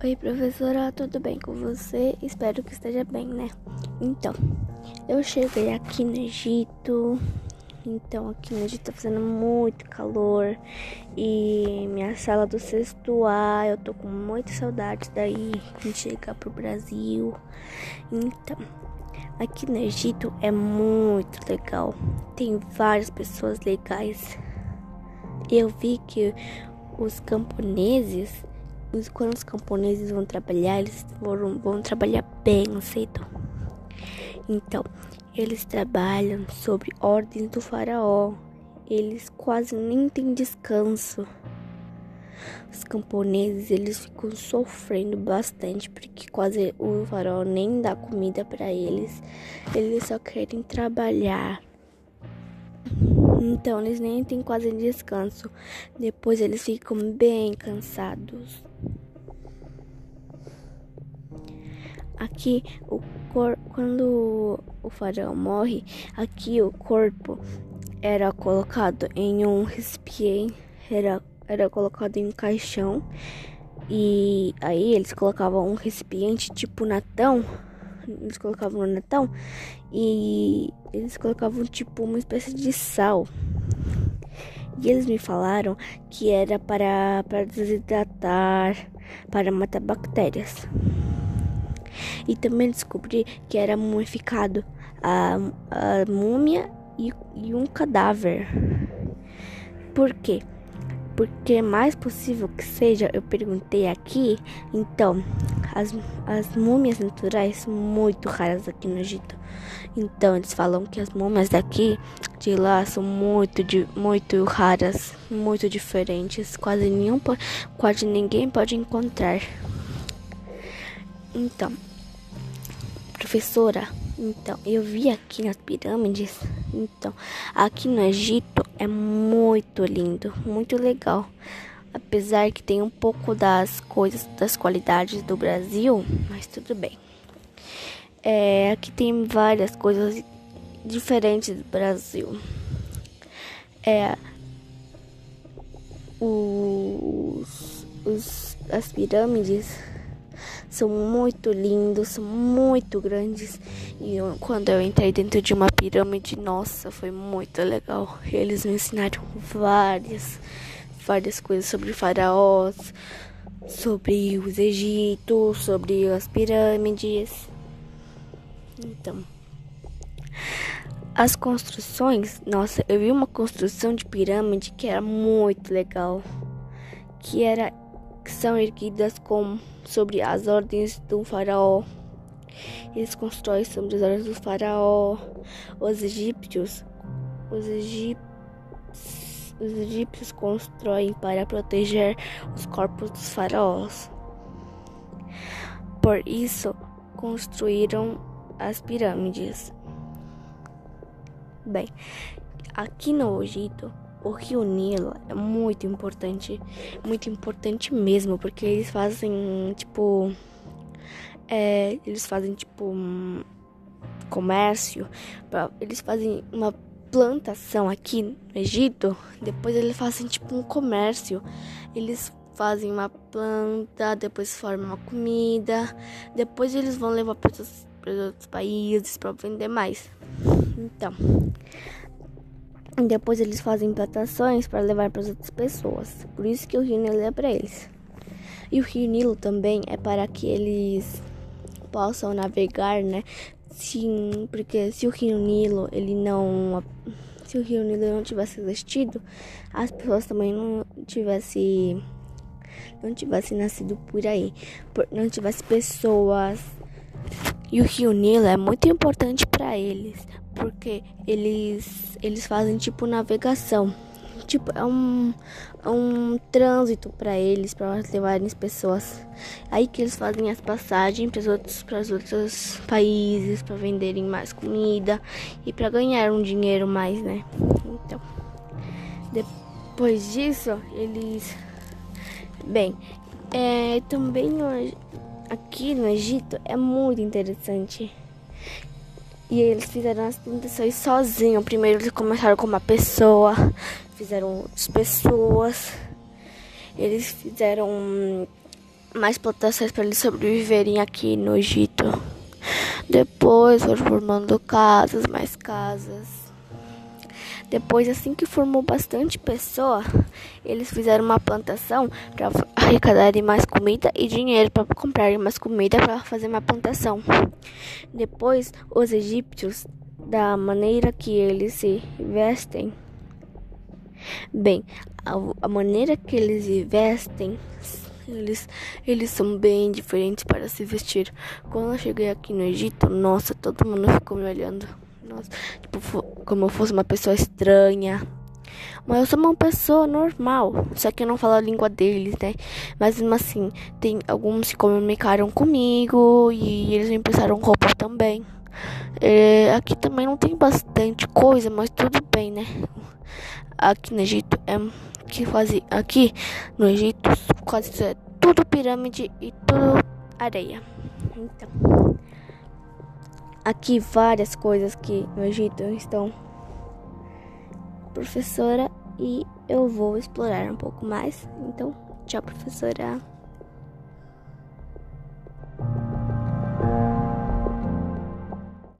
Oi, professora, tudo bem com você? Espero que esteja bem, né? Então, eu cheguei aqui no Egito. Então, aqui no Egito tá fazendo muito calor. E minha sala do sexto A, eu tô com muita saudade daí de chegar pro Brasil. Então, aqui no Egito é muito legal. Tem várias pessoas legais. Eu vi que os camponeses quando os camponeses vão trabalhar, eles vão, vão trabalhar bem cedo. Então, eles trabalham sobre ordens do faraó. Eles quase nem têm descanso. Os camponeses, eles ficam sofrendo bastante porque quase o faraó nem dá comida para eles. Eles só querem trabalhar. Então, eles nem têm quase descanso. Depois eles ficam bem cansados. Aqui, o cor... quando o faraó morre, aqui o corpo era colocado em um recipiente, era, era colocado em um caixão. E aí eles colocavam um recipiente tipo natão eles colocavam no Natal e eles colocavam tipo uma espécie de sal. E eles me falaram que era para, para desidratar, para matar bactérias. E também descobri que era mumificado a, a múmia e, e um cadáver. Por quê? Porque é mais possível que seja, eu perguntei aqui, então, as, as múmias naturais são muito raras aqui no Egito. Então, eles falam que as múmias daqui, de lá, são muito, muito raras, muito diferentes. Quase, nenhum, quase ninguém pode encontrar. Então, professora, então, eu vi aqui nas pirâmides. Então, aqui no Egito é muito lindo, muito legal. Apesar que tem um pouco das coisas, das qualidades do Brasil, mas tudo bem. É, aqui tem várias coisas diferentes do Brasil. É, os, os, as pirâmides são muito lindos, são muito grandes. E eu, quando eu entrei dentro de uma pirâmide, nossa, foi muito legal. Eles me ensinaram várias, várias coisas sobre faraós, sobre os Egitos, sobre as pirâmides. Então, as construções, nossa, eu vi uma construção de pirâmide que era muito legal, que era que são erguidas com sobre as ordens do faraó. Eles constroem sobre as ordens do faraó. Os egípcios, os egípcios os egípcios constroem para proteger os corpos dos faraós. Por isso, construíram as pirâmides. Bem, aqui no Egito, o rio Nilo é muito importante, muito importante mesmo, porque eles fazem tipo, é, eles fazem tipo um comércio, pra, eles fazem uma plantação aqui no Egito, depois eles fazem tipo um comércio, eles fazem uma planta, depois formam uma comida, depois eles vão levar para outros, outros países para vender mais. Então, depois eles fazem plantações para levar para as outras pessoas. Por isso que o rio Nilo é para eles. E o rio Nilo também é para que eles possam navegar, né? Sim, porque se o rio Nilo ele não se o rio Nilo não tivesse existido, as pessoas também não tivessem não tivesse nascido por aí, não tivesse pessoas. E o rio Nilo é muito importante para eles, porque eles eles fazem tipo navegação. Tipo, é um, é um trânsito para eles, para levarem as pessoas. Aí que eles fazem as passagens para os outros, os outros países, para venderem mais comida e para ganhar um dinheiro mais, né? Então, depois disso, eles. Bem, é, também aqui no Egito é muito interessante e eles fizeram as tentações sozinhos. Primeiro eles começaram com uma pessoa, fizeram outras pessoas. Eles fizeram mais plantações para eles sobreviverem aqui no Egito. Depois foram formando casas, mais casas. Depois, assim que formou bastante pessoa, eles fizeram uma plantação para arrecadarem mais comida e dinheiro para comprarem mais comida para fazer uma plantação. Depois, os egípcios, da maneira que eles se vestem, bem, a, a maneira que eles se vestem eles, eles são bem diferentes para se vestir. Quando eu cheguei aqui no Egito, nossa, todo mundo ficou me olhando. Tipo, como eu fosse uma pessoa estranha. Mas eu sou uma pessoa normal, só que eu não falo a língua deles, né? Mas mesmo assim, tem alguns que comunicaram comigo e eles me emprestaram roupa também. É, aqui também não tem bastante coisa, mas tudo bem, né? Aqui no Egito é que quase aqui no Egito quase é tudo pirâmide e tudo areia. Então, aqui várias coisas que no Egito estão professora e eu vou explorar um pouco mais. Então, tchau, professora.